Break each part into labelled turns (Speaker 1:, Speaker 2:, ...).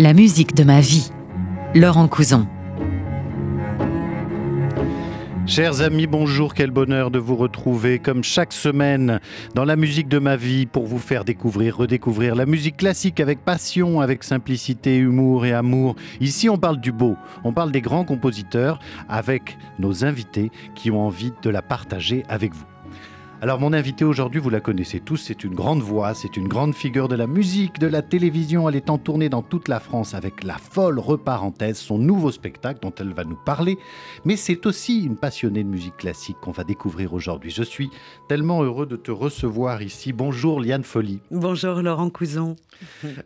Speaker 1: La musique de ma vie. Laurent Couson.
Speaker 2: Chers amis, bonjour, quel bonheur de vous retrouver comme chaque semaine dans la musique de ma vie pour vous faire découvrir, redécouvrir la musique classique avec passion, avec simplicité, humour et amour. Ici, on parle du beau, on parle des grands compositeurs avec nos invités qui ont envie de la partager avec vous. Alors mon invité aujourd'hui, vous la connaissez tous, c'est une grande voix, c'est une grande figure de la musique, de la télévision. Elle est en tournée dans toute la France avec La Folle Reparenthèse, son nouveau spectacle dont elle va nous parler. Mais c'est aussi une passionnée de musique classique qu'on va découvrir aujourd'hui. Je suis tellement heureux de te recevoir ici. Bonjour Liane Folly.
Speaker 3: Bonjour Laurent Couson.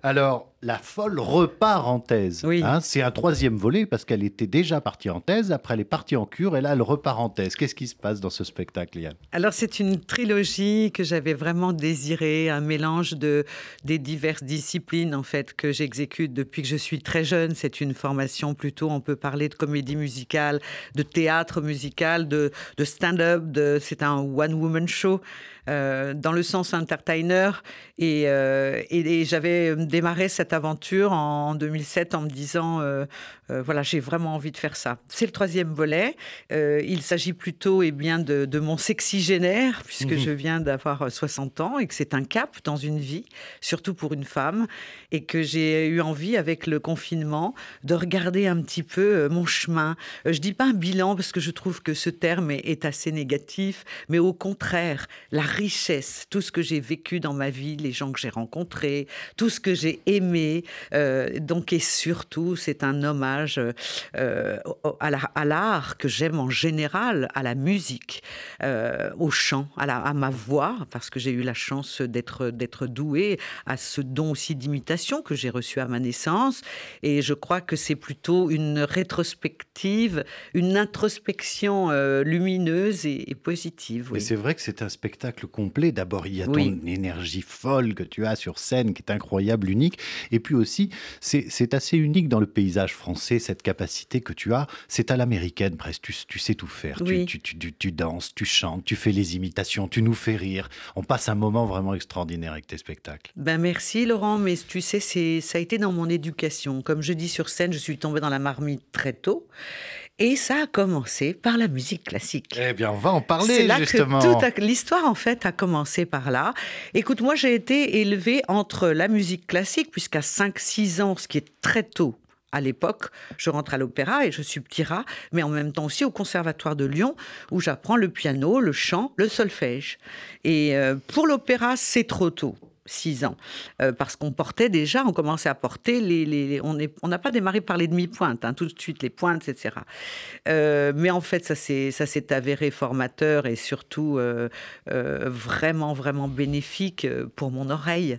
Speaker 2: Alors, la folle reparenthèse.
Speaker 3: Oui.
Speaker 2: Hein, c'est un troisième volet parce qu'elle était déjà partie en thèse, après elle est partie en cure et là elle repart en thèse. Qu'est-ce qui se passe dans ce spectacle, Liane
Speaker 3: Alors c'est une trilogie que j'avais vraiment désirée, un mélange de des diverses disciplines en fait que j'exécute depuis que je suis très jeune. C'est une formation plutôt, on peut parler de comédie musicale, de théâtre musical, de, de stand-up. De, c'est un one-woman show. Euh, dans le sens entertainer. Et, euh, et, et j'avais démarré cette aventure en 2007 en me disant, euh, voilà, j'ai vraiment envie de faire ça. C'est le troisième volet. Il s'agit plutôt et eh bien, de, de, mon sexygénaire, puisque mmh. je viens d'avoir 60 ans et que c'est un cap dans une vie, surtout pour une femme, et que j'ai eu envie, avec le confinement, de regarder un petit peu mon chemin. je dis pas un bilan, parce que je trouve que ce terme est, est assez négatif, mais au contraire, la richesse, tout ce que j'ai vécu dans ma vie, les gens que j'ai rencontrés, tout ce que j'ai aimé. Euh, donc, et surtout, c'est un hommage euh, à l'art que j'aime en général, à la musique, euh, au chant, à, ma voix, parce que j'ai eu la chance d'être douée, à ce don aussi d'imitation que j'ai reçu à ma naissance. Et je crois que c'est plutôt une rétrospective, une introspection lumineuse et, et positive.
Speaker 2: Oui. Et c'est vrai que c'est un spectacle complet. D'abord, il y a ton oui. énergie folle que tu as sur scène, qui est incroyable, unique. Et puis aussi, c'est assez unique dans le paysage français, cette capacité que tu as. C'est à l'américaine presque. Tu, tu, sais tout faire.
Speaker 3: Oui.
Speaker 2: Tu, tu, tu, tu, danses, tu chantes, tu fais les imitations, tu nous fais rire. On passe un moment vraiment extraordinaire avec tes spectacles.
Speaker 3: Ben merci Laurent, mais tu sais, ça a été dans mon éducation. Comme je dis sur scène, je suis tombée dans la marmite très tôt. Et ça a commencé par la musique classique.
Speaker 2: Eh bien, on va en parler
Speaker 3: C'est là
Speaker 2: justement.
Speaker 3: que l'histoire, en fait, a commencé par là. Écoute, moi, j'ai été élevée entre la musique classique, puisqu'à 5-6 ans, ce qui est très tôt, à l'époque, je rentre à l'opéra et je suis petit rat, mais en même temps aussi au Conservatoire de Lyon, où j'apprends le piano, le chant, le solfège. Et euh, pour l'opéra, c'est trop tôt. 6 ans. Euh, parce qu'on portait déjà, on commençait à porter les. les, on n'a pas démarré par les demi-pointes, hein, tout de suite, les pointes, etc. Euh, mais en fait, ça s'est avéré formateur et surtout euh, vraiment, vraiment bénéfique pour mon oreille.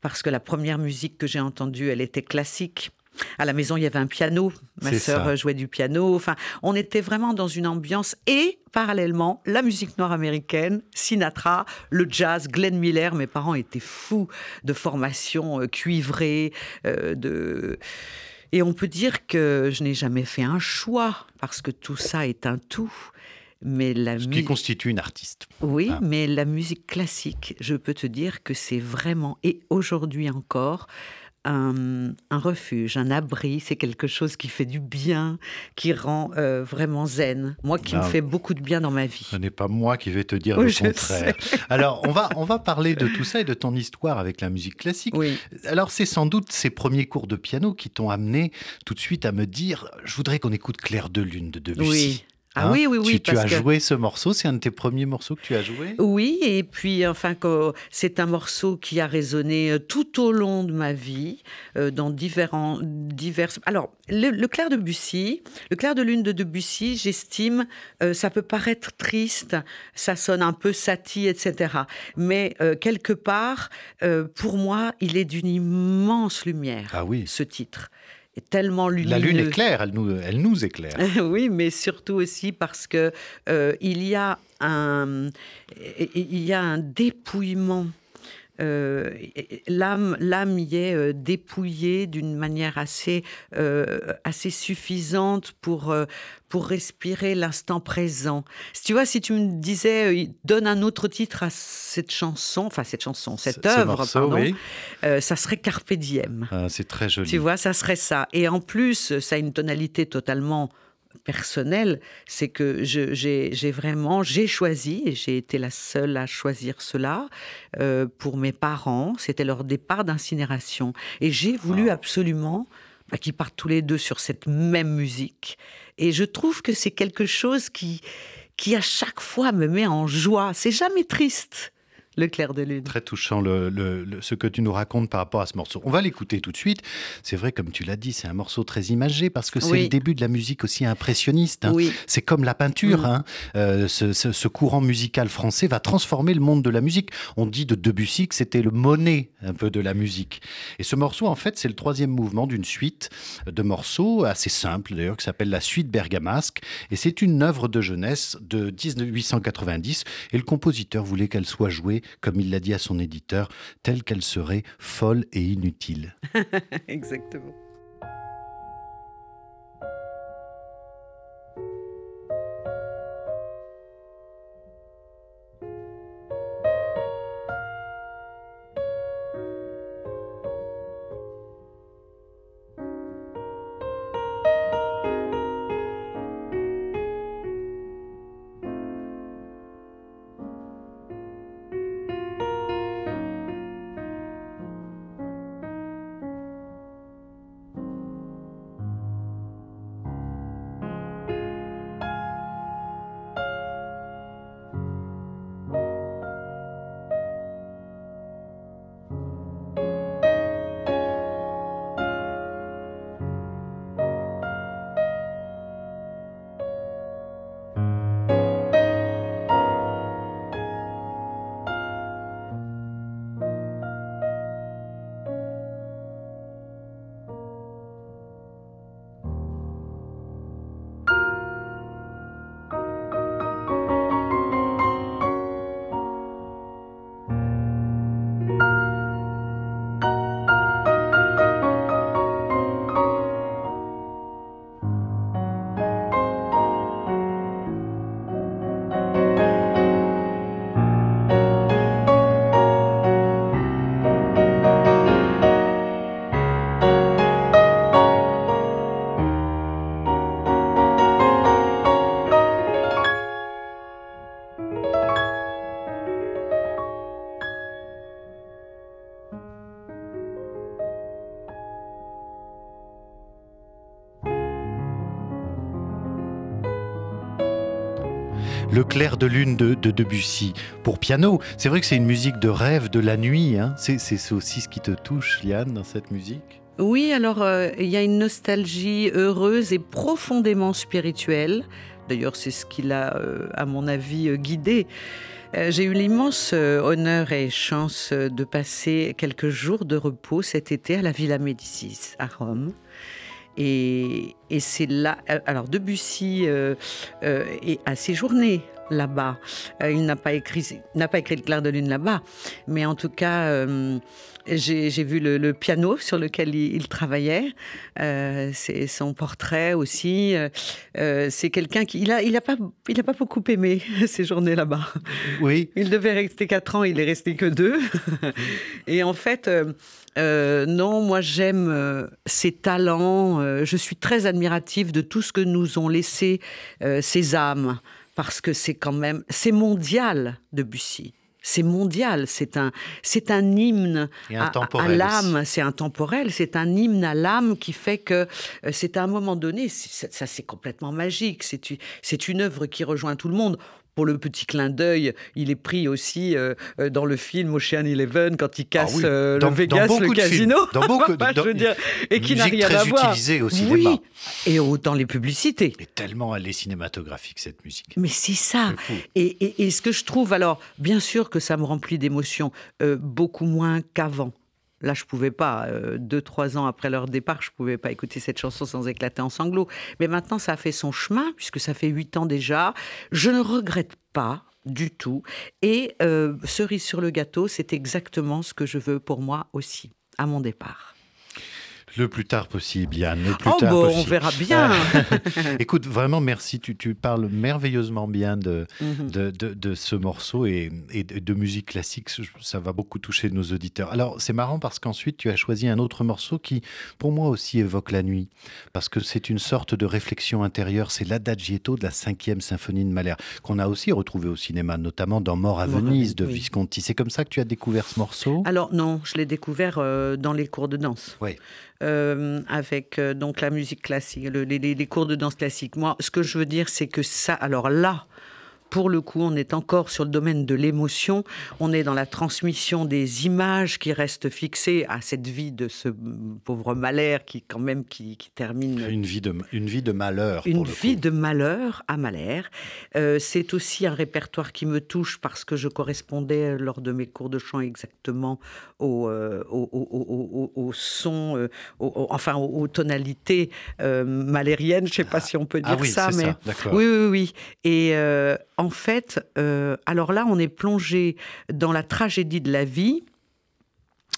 Speaker 3: Parce que la première musique que j'ai entendue, elle était classique. À la maison, il y avait un piano. Ma sœur jouait du piano. Enfin, on était vraiment dans une ambiance et parallèlement la musique noire américaine, Sinatra, le jazz, Glenn Miller. Mes parents étaient fous de formation euh, cuivrée, euh, de et on peut dire que je n'ai jamais fait un choix parce que tout ça est un tout.
Speaker 2: Mais la Ce qui constitue une artiste.
Speaker 3: Oui, ah. mais la musique classique, je peux te dire que c'est vraiment, et aujourd'hui encore, un, un, refuge, un abri, c'est quelque chose qui fait du bien, qui rend euh, vraiment zen. Moi qui me fait beaucoup de bien dans ma vie.
Speaker 2: Ce n'est pas moi qui vais te dire oui, le contraire. Alors, on va, on va parler de tout ça et de ton histoire avec la musique classique.
Speaker 3: Oui.
Speaker 2: Alors, c'est sans doute ces premiers cours de piano qui t'ont amené tout de suite à me dire je voudrais qu'on écoute Clair de Lune de Debussy.
Speaker 3: Oui. Ah hein oui, oui, oui.
Speaker 2: Tu, tu as que... joué ce morceau, c'est un de tes premiers morceaux que tu as joué?
Speaker 3: Oui, et puis enfin, c'est un morceau qui a résonné euh, tout au long de ma vie, euh, dans différents, divers. Alors, le, le, clair de Debussy, le clair de lune de Debussy, j'estime, euh, ça peut paraître triste, ça sonne un peu satie, etc. Mais euh, quelque part, pour moi, il est d'une immense lumière,
Speaker 2: ah oui.
Speaker 3: ce titre est tellement lumineux.
Speaker 2: La lune est claire, elle nous, elle nous éclaire.
Speaker 3: oui, mais surtout aussi parce que euh, il y a un, il y a un dépouillement euh, l'âme, l'âme y est euh, dépouillée d'une manière assez, euh, assez suffisante pour, pour respirer l'instant présent. Si tu vois, si tu me disais, donne un autre titre à cette chanson, enfin cette chanson, cette œuvre, pardon, ça serait Carpe Diem.
Speaker 2: Ah, c'est très joli.
Speaker 3: Tu vois, ça serait ça. Et en plus, ça a une tonalité totalement personnel, c'est que j'ai vraiment, j'ai choisi, et j'ai été la seule à choisir cela, euh, pour mes parents, c'était leur départ d'incinération. Et j'ai voulu absolument bah, qu'ils partent tous les deux sur cette même musique. Et je trouve que c'est quelque chose qui, qui à chaque fois me met en joie. C'est jamais triste. Le clair de lune.
Speaker 2: Très touchant le, ce que tu nous racontes par rapport à ce morceau. On va l'écouter tout de suite. C'est vrai, comme tu l'as dit, c'est un morceau très imagé parce que c'est le début de la musique aussi impressionniste. Hein. C'est comme la peinture. Mm. Hein. Euh, ce, courant musical français va transformer le monde de la musique. On dit de Debussy que c'était le monnaie un peu de la musique. Et ce morceau, en fait, c'est le troisième mouvement d'une suite de morceaux assez simple d'ailleurs qui s'appelle la suite bergamasque. Et c'est une œuvre de jeunesse de 1890. Et le compositeur voulait qu'elle soit jouée comme il l'a dit à son éditeur, telle qu'elle serait folle et inutile.
Speaker 3: Exactement.
Speaker 2: Clair de lune de, Debussy pour piano. C'est vrai que c'est une musique de rêve de la nuit. Hein. C'est aussi ce qui te touche, Liane, dans cette musique?
Speaker 3: Oui, alors euh, il y a une nostalgie heureuse et profondément spirituelle. D'ailleurs, c'est ce qui l'a, euh, à mon avis, euh, guidé. J'ai eu l'immense honneur et chance de passer quelques jours de repos cet été à la Villa Médicis à Rome. Et, c'est là. Alors, Debussy euh, euh, a séjourné là-bas. Euh, il n'a pas écrit, n'a pas écrit le clair de lune là-bas, mais en tout cas, euh, j'ai vu le, piano sur lequel il, travaillait. c'est son portrait aussi. c'est quelqu'un qui, il a, il a pas, il a pas beaucoup aimé ces journées là-bas.
Speaker 2: Oui.
Speaker 3: Il devait rester quatre ans, il est resté que deux. Et en fait. Euh, non, moi j'aime euh, ces talents. Euh, je suis très admirative de tout ce que nous ont laissé ces âmes, parce que c'est quand même, c'est mondial, Debussy. C'est mondial, c'est un, c'est un hymne à, l'âme, c'est intemporel, c'est un hymne à l'âme qui fait que c'est à un moment donné, ça c'est complètement magique, c'est, c'est une œuvre qui rejoint tout le monde pour le petit clin d'œil, il est pris aussi euh, euh, dans le film Ocean Eleven quand il casse ah euh, le Vegas, le casino.
Speaker 2: Dans beaucoup de
Speaker 3: je veux dire, et qui n'a rien à voir.
Speaker 2: au cinéma.
Speaker 3: Oui, et dans les publicités.
Speaker 2: Et tellement elle est cinématographique cette musique.
Speaker 3: Mais c'est ça. Et, et, ce que je trouve, alors, bien sûr que ça me remplit d'émotions, beaucoup moins qu'avant. Là, je pouvais pas. Euh, deux, trois ans après leur départ, je pouvais pas écouter cette chanson sans éclater en sanglots. Mais maintenant, ça a fait son chemin, puisque ça fait huit ans déjà. Je ne regrette pas du tout. Et cerise sur le gâteau, c'est exactement ce que je veux pour moi aussi, à mon départ.
Speaker 2: Le plus tard possible, Yann. Le plus
Speaker 3: oh
Speaker 2: tard
Speaker 3: bon,
Speaker 2: possible.
Speaker 3: on verra bien.
Speaker 2: Écoute, vraiment, merci. Tu, tu, parles merveilleusement bien de,
Speaker 3: Mhm.
Speaker 2: de, de, de, ce morceau et, et de, musique classique. Ça va beaucoup toucher nos auditeurs. Alors, c'est marrant parce qu'ensuite, tu as choisi un autre morceau qui, pour moi aussi, évoque la nuit. Parce que c'est une sorte de réflexion intérieure. C'est l'adagietto de la cinquième symphonie de Mahler, qu'on a aussi retrouvé au cinéma, notamment dans Mort à
Speaker 3: Mort à
Speaker 2: Venise de
Speaker 3: oui.
Speaker 2: Visconti. C'est comme ça que tu as découvert ce morceau?
Speaker 3: Alors, non, je l'ai découvert euh, dans les cours de danse.
Speaker 2: Oui.
Speaker 3: Euh, avec euh, donc la musique classique, le, les, les, cours de danse classique. Moi, ce que je veux dire, c'est que ça, alors là, pour le coup, on est encore sur le domaine de l'émotion. On est dans la transmission des images qui restent fixées à cette vie de ce pauvre Mahler qui, quand même, qui, qui termine.
Speaker 2: Une vie de, une vie de malheur.
Speaker 3: Une vie coup. de malheur à Mahler. Euh, c'est aussi un répertoire qui me touche parce que je correspondais lors de mes cours de chant exactement au, euh, au, au, au, au son, euh, enfin aux, tonalités euh, malériennes. Je ne sais pas si on peut dire
Speaker 2: ah oui,
Speaker 3: ça, mais
Speaker 2: ça.
Speaker 3: oui, oui, oui. Et euh, en fait, euh, alors là, on est plongé dans la tragédie de la vie.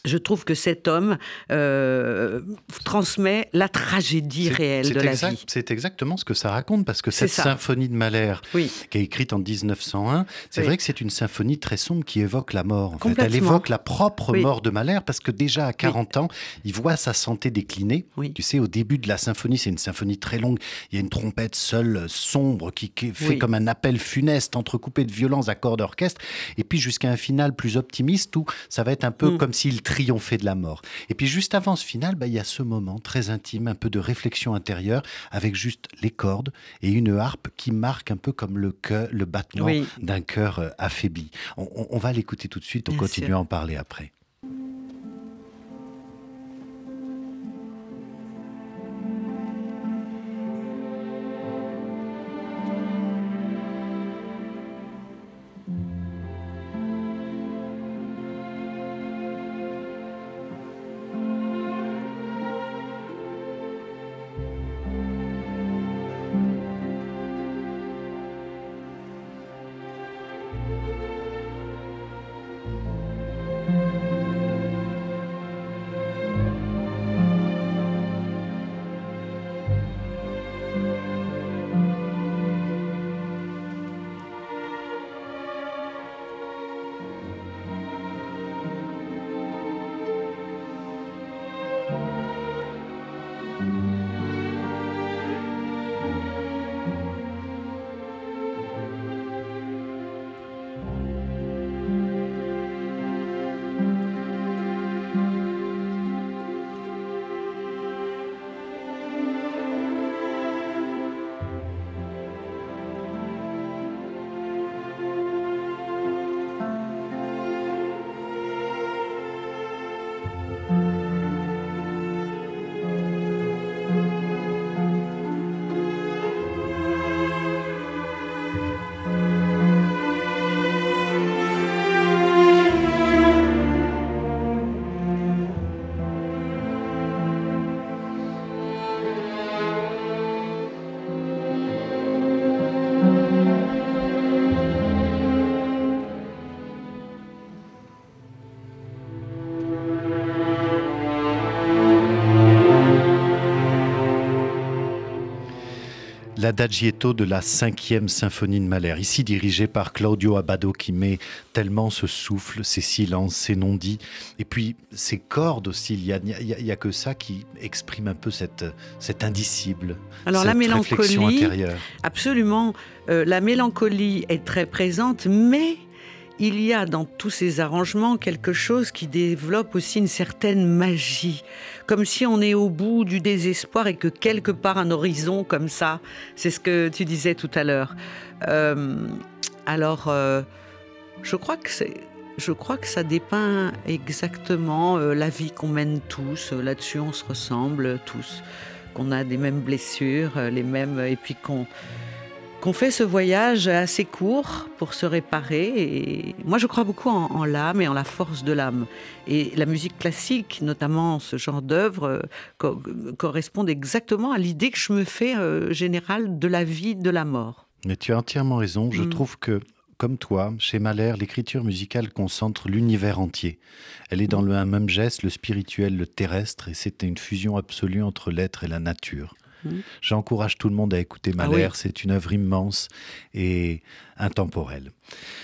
Speaker 3: Je trouve que cet homme euh, transmet la tragédie réelle de la
Speaker 2: exact,
Speaker 3: vie.
Speaker 2: C'est exactement ce que ça raconte, parce que cette symphonie de Mahler,
Speaker 3: oui.
Speaker 2: qui est écrite en 1901, c'est
Speaker 3: Oui.
Speaker 2: vrai que c'est une symphonie très sombre qui évoque la mort. En fait. Elle évoque la propre
Speaker 3: Oui.
Speaker 2: mort de Mahler, parce que déjà à 40 ans, il voit sa santé décliner. Tu sais, au début de la symphonie, c'est une symphonie très longue. Il y a une trompette seule, sombre, qui, qui fait comme un appel funeste, entrecoupé de violents accords d'orchestre. Et puis jusqu'à un final plus optimiste où ça va être un peu
Speaker 3: Mm.
Speaker 2: comme s'il triomphait de la mort. Et puis juste avant ce final, bah, il y a ce moment très intime, un peu de réflexion intérieure, avec juste les cordes et une harpe qui marque un peu comme le, cœur, le battement
Speaker 3: Oui.
Speaker 2: d'un cœur euh, affaibli. On, on- on va l'écouter tout de suite, on
Speaker 3: Bien
Speaker 2: continue
Speaker 3: sûr.
Speaker 2: à en parler après. L'adagietto de la cinquième symphonie de Mahler, ici dirigée par Claudio Abbado qui met tellement ce souffle, ces silences, ces non-dits, et puis ces cordes aussi, il n'y a, y a- que ça qui exprime un peu cette, cette indicible,
Speaker 3: Alors
Speaker 2: cette
Speaker 3: la
Speaker 2: réflexion
Speaker 3: mélancolie,
Speaker 2: intérieure.
Speaker 3: Absolument. Euh, la mélancolie est très présente, mais il y a dans tous ces arrangements quelque chose qui développe aussi une certaine magie. Comme si on est au bout du désespoir et que quelque part un horizon comme ça, c'est ce que tu disais tout à l'heure. Euh, alors, euh, je crois que c'est. Je crois que ça dépeint exactement euh, la vie qu'on mène tous. Là-dessus, on se ressemble tous. Qu'on a des mêmes blessures, les mêmes, et puis qu'on qu'on fait ce voyage assez court pour se réparer. Et moi, je crois beaucoup en, en l'âme et en la force de l'âme. Et la musique classique, notamment ce genre d'œuvre, euh, co- correspondent exactement à l'idée que je me fais euh, générale de la vie, de la mort.
Speaker 2: Mais tu as entièrement raison. Je
Speaker 3: Mm.
Speaker 2: trouve que comme toi, chez Mahler, l'écriture musicale concentre l'univers entier. Elle est dans le même geste, le spirituel, le terrestre, et c'est une fusion absolue entre l'être et la nature. Mmh. J'encourage tout le monde à écouter ah Mahler, c'est une œuvre immense et intemporelle.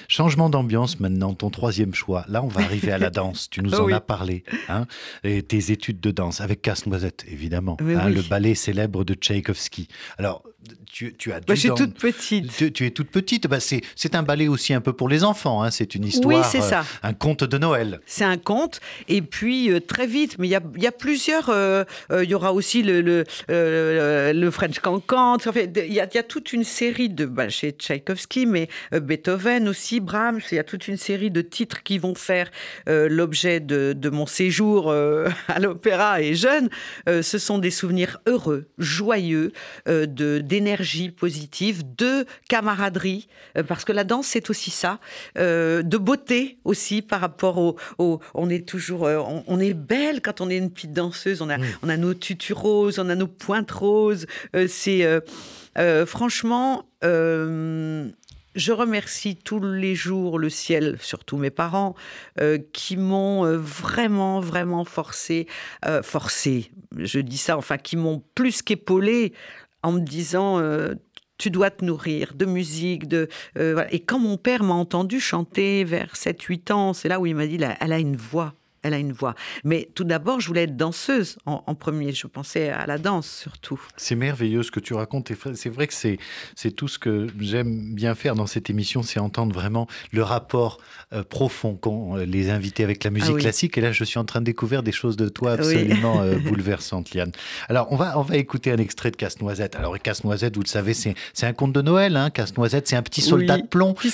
Speaker 2: Changement d'ambiance maintenant, ton troisième choix. Là, on va arriver à la danse. Tu nous en as parlé. Hein, et tes études de danse avec Casse-Noisette, évidemment. Hein, le ballet célèbre de Tchaïkovski. Alors, tu, tu as.
Speaker 3: Bah, je suis toute petite.
Speaker 2: Tu, es toute petite. Bah, c'est un ballet aussi un peu pour les enfants. Hein. C'est une histoire.
Speaker 3: Oui, c'est ça.
Speaker 2: Euh, un conte de Noël.
Speaker 3: C'est un conte. Et puis, euh, très vite, mais il y a, y a, plusieurs. Euh, il y aura aussi le, le, le French Cancan. Il y, a, y, a toute une série de. Bah, chez Tchaïkovski, mais Beethoven aussi, Brahms. Il y a toute une série de titres qui vont faire l'objet de, de, mon séjour à l'opéra et jeune. ce sont des souvenirs heureux, joyeux, de d'énergie positive, de camaraderie, euh, parce que la danse, c'est aussi ça, euh, de beauté aussi par rapport au... on est toujours... Euh, on, est belle quand on est une petite danseuse, on a, on a nos tutus roses, on a nos pointes roses. c'est... franchement... Je remercie tous les jours le ciel, surtout mes parents, qui m'ont vraiment, vraiment forcé, forcé, je dis ça, enfin, qui m'ont plus qu'épaulé en me disant euh, tu dois te nourrir de musique. De, euh, Et quand mon père m'a entendu chanter vers 7-8 ans, c'est là où il m'a dit, elle a une voix elle a une voix. Mais tout d'abord, je voulais être danseuse en, premier. Je pensais à la danse surtout.
Speaker 2: C'est merveilleux ce que tu racontes. C'est vrai que c'est tout ce que j'aime bien faire dans cette émission, c'est entendre vraiment le rapport euh, profond qu'ont euh, les invités avec la musique ah classique. Et là, je suis en train de découvrir des choses de toi absolument euh, bouleversantes, Liane. Alors, on va, on va écouter un extrait de Casse-Noisette. Alors, Casse-Noisette, vous le savez, c'est un conte de Noël. Hein. Casse-Noisette, c'est un petit soldat de plomb
Speaker 3: qui,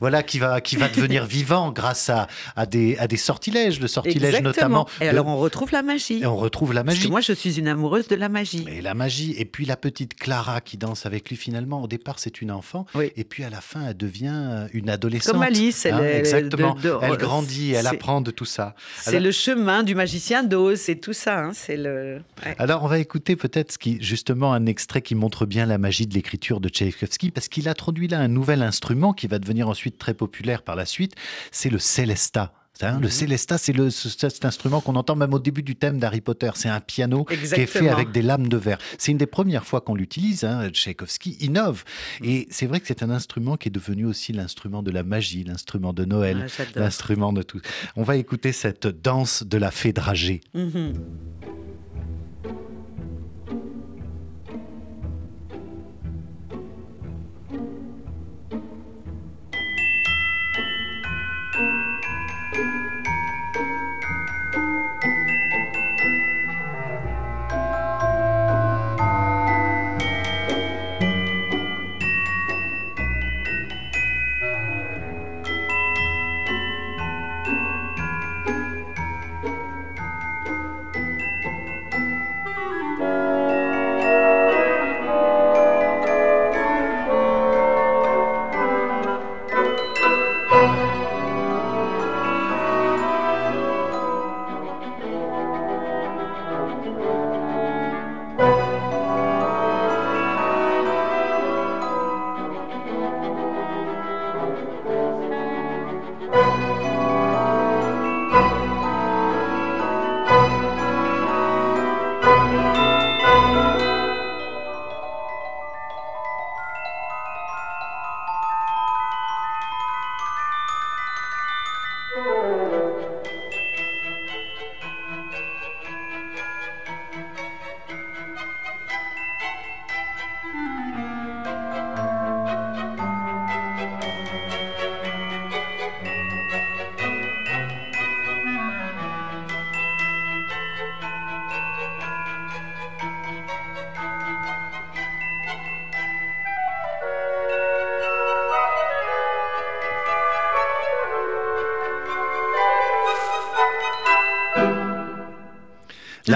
Speaker 2: voilà, qui, va, qui va devenir vivant grâce à, à, des, à des sortilèges le sortilège notamment.
Speaker 3: Et alors on retrouve la magie.
Speaker 2: Et on retrouve la magie.
Speaker 3: Parce que moi je suis une amoureuse de la magie.
Speaker 2: Et la magie. Et puis la petite Clara qui danse avec lui finalement. Au départ c'est une enfant. Et puis à la fin elle devient une adolescente.
Speaker 3: Comme Alice. Elle,
Speaker 2: hein, exactement. elle grandit, elle apprend de tout ça.
Speaker 3: C'est le chemin du magicien d'Oz, c'est tout ça. Hein, c'est le.
Speaker 2: Alors on va écouter peut-être ce qui, justement un extrait qui montre bien la magie de l'écriture de Tchaïkovski parce qu'il introduit là un nouvel instrument qui va devenir ensuite très populaire par la suite. C'est le Célesta. Hein, le mhm. célesta, c'est cet instrument qu'on entend même au début du thème d'Harry Potter. C'est un piano qui est fait avec des lames de verre. C'est une des premières fois qu'on l'utilise. Hein. Tchaïkovski innove. Mhm. Et c'est vrai que c'est un instrument qui est devenu aussi l'instrument de la magie, l'instrument de Noël, ah, l'instrument de tout. On va écouter cette danse de la fée dragée. Mhm.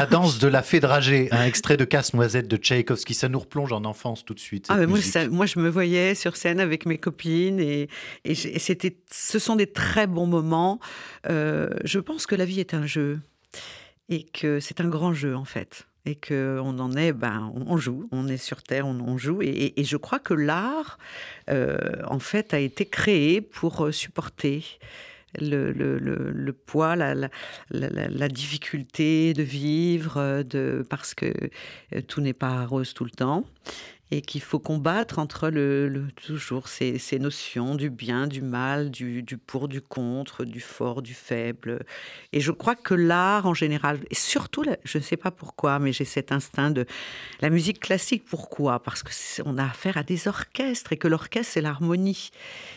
Speaker 2: La danse de la fée dragée, un extrait de Casse-Noisette de Tchaïkovski. Ça nous replonge en enfance tout de suite.
Speaker 3: Ah, moi, moi, je me voyais sur scène avec mes copines et, c'était, ce sont des très bons moments. Euh, je pense que la vie est un jeu et que c'est un grand jeu en fait. et qu'on en est, ben, on joue, on est sur Terre, on, joue. Et, je crois que l'art, euh, en fait, a été créé pour euh, supporter le, le, poids, la, la, la, difficulté de vivre, euh, parce que tout n'est pas rose tout le temps et qu'il faut combattre entre le, toujours ces, notions du bien, du mal, du, du, pour, du contre, du fort, du faible. Et je crois que l'art en général, et surtout, je ne sais pas pourquoi, mais j'ai cet instinct de la musique classique. Pourquoi? Parce qu'on a affaire à des orchestres et que l'orchestre c'est l'harmonie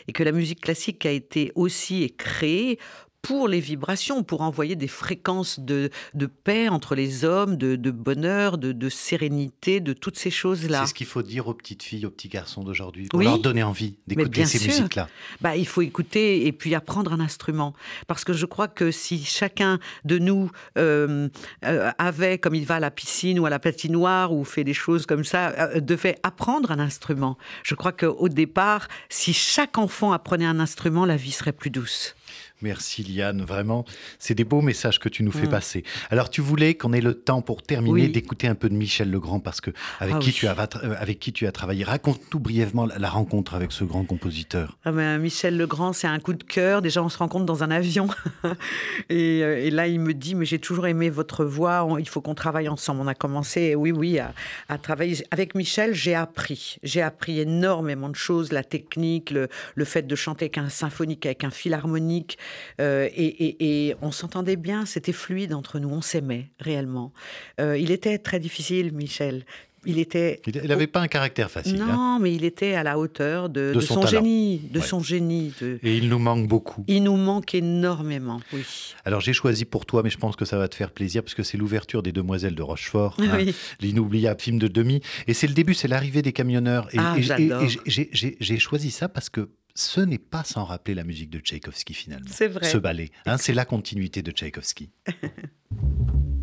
Speaker 3: et que la musique classique a été aussi créée pour les vibrations, pour envoyer des fréquences de, de paix entre les hommes, de, de bonheur, de, de, sérénité, de toutes ces choses-là.
Speaker 2: C'est ce qu'il faut dire aux petites filles, aux petits garçons d'aujourd'hui, pour leur donner envie d'écouter ces musiques-là.
Speaker 3: Bah, il faut écouter et puis apprendre un instrument. Parce que je crois que si chacun de nous euh, euh, avait, comme il va à la piscine ou à la patinoire ou fait des choses comme ça, euh, devait apprendre un instrument, je crois qu'au départ, si chaque enfant apprenait un instrument, la vie serait plus douce.
Speaker 2: Merci Liane, vraiment, c'est des beaux messages que tu nous fais mm. passer. Alors tu voulais qu'on ait le temps pour terminer d'écouter un peu de Michel Legrand parce que avec, ah qui, tu as, euh, avec qui tu as travaillé. Raconte-nous brièvement la, rencontre avec ce grand compositeur.
Speaker 3: Ah ben, Michel Legrand, c'est un coup de cœur. Déjà, on se rencontre dans un avion et, euh, et, là, il me dit, mais j'ai toujours aimé votre voix, il faut qu'on travaille ensemble. On a commencé, oui, oui, à, à travailler. Avec Michel, j'ai appris. J'ai appris énormément de choses, la technique, le, le fait de chanter avec un symphonique, avec un philharmonique. Euh, et, on s'entendait bien, c'était fluide entre nous, on s'aimait réellement. Euh, il était très difficile, Michel. Il était.
Speaker 2: Il n'avait pas un caractère facile.
Speaker 3: Hein. Non, mais il était à la hauteur de, son, génie, de son génie.
Speaker 2: Et il nous manque beaucoup.
Speaker 3: Il nous manque énormément, oui.
Speaker 2: Alors j'ai choisi pour toi, mais je pense que ça va te faire plaisir, parce que c'est l'ouverture des Demoiselles de Rochefort, hein, l'inoubliable film de demi, et c'est le début, c'est l'arrivée des camionneurs. Et,
Speaker 3: ah,
Speaker 2: j'ai choisi ça parce que ce n'est pas sans rappeler la musique de Tchaïkovski finalement.
Speaker 3: C'est vrai.
Speaker 2: Ce ballet, hein, c'est la continuité de Tchaïkovski.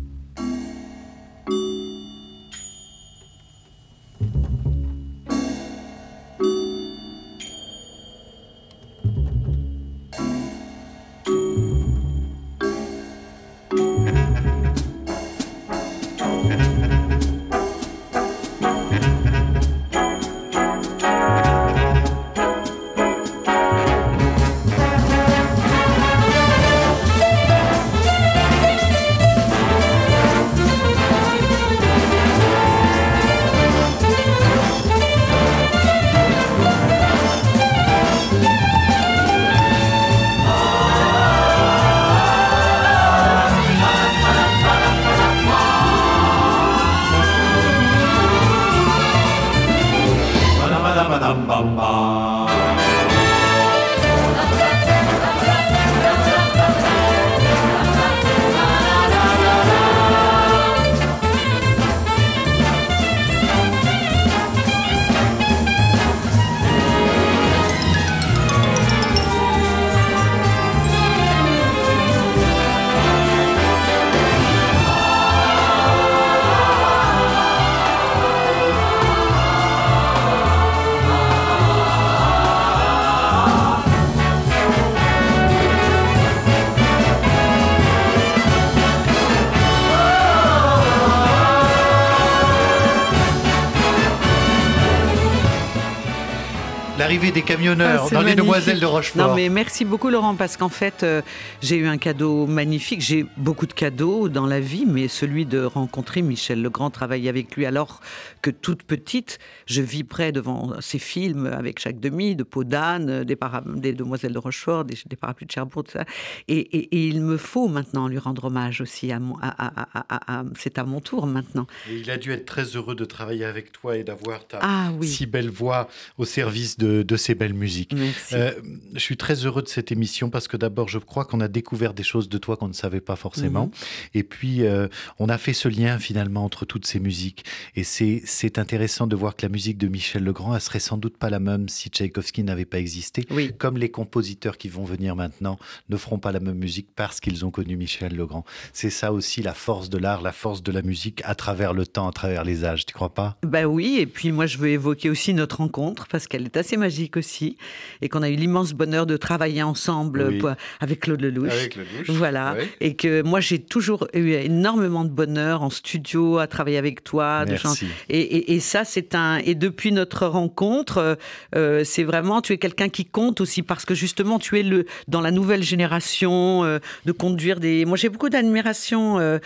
Speaker 2: des camionneurs ah, dans les Demoiselles de Rochefort.
Speaker 3: Non, mais merci beaucoup, Laurent, parce qu'en fait, euh, j'ai eu un cadeau magnifique. J'ai beaucoup de cadeaux dans la vie, mais celui de rencontrer Michel Legrand, travailler avec lui alors que toute petite, je vibrais devant ses films avec Jacques Demy, de Peau d'âne, des, des, Demoiselles de Rochefort, des, Parapluies de Cherbourg, tout ça. Et, il me faut maintenant lui rendre hommage aussi. À, à, C'est à mon tour maintenant.
Speaker 2: il a dû être très heureux de travailler avec toi et d'avoir ta ah si belle voix au service de, de ces belles musiques.
Speaker 3: Euh,
Speaker 2: je suis très heureux de cette émission parce que d'abord, je crois qu'on a découvert des choses de toi qu'on ne savait pas forcément. Mhm. Et puis, euh, on a fait ce lien finalement entre toutes ces musiques. Et c'est intéressant de voir que la musique de Michel Legrand, elle serait sans doute pas la même si Tchaïkovski n'avait pas existé.
Speaker 3: Oui.
Speaker 2: Comme les compositeurs qui vont venir maintenant ne feront pas la même musique parce qu'ils ont connu Michel Legrand. C'est ça aussi la force de l'art, la force de la musique à travers le temps, à travers les âges. Tu crois pas?
Speaker 3: Ben oui. Et puis moi, je veux évoquer aussi notre rencontre parce qu'elle est assez magique aussi, et qu'on a eu l'immense bonheur de travailler ensemble avec Claude Lelouch.
Speaker 2: Avec Lelouch.
Speaker 3: Voilà. Et que moi, j'ai toujours eu énormément de bonheur en studio à travailler avec toi.
Speaker 2: Merci.
Speaker 3: et, et, ça, c'est un. Et depuis notre rencontre, euh, c'est vraiment, tu es quelqu'un qui compte aussi parce que justement, tu es le dans la nouvelle génération euh, de conduire des. Moi, j'ai beaucoup d'admiration euh,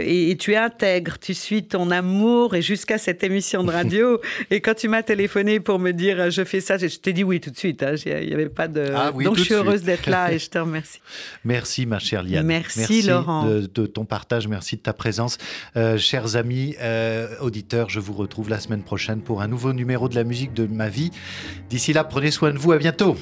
Speaker 3: et, et, tu es intègre. Tu suis ton amour et jusqu'à cette émission de radio. et quand tu m'as téléphoné pour me dire je fais ça, je t'ai dit oui tout de suite. Hein, il n'y avait pas de.
Speaker 2: Ah
Speaker 3: Donc je suis heureuse d'être là et je te remercie.
Speaker 2: Merci ma chère Liane.
Speaker 3: Merci, Laurent.
Speaker 2: De, de, ton partage, merci de ta présence. Euh, chers amis euh, auditeurs, je vous retrouve la semaine prochaine pour un nouveau numéro de la musique de ma vie. D'ici là, prenez soin de vous. À bientôt.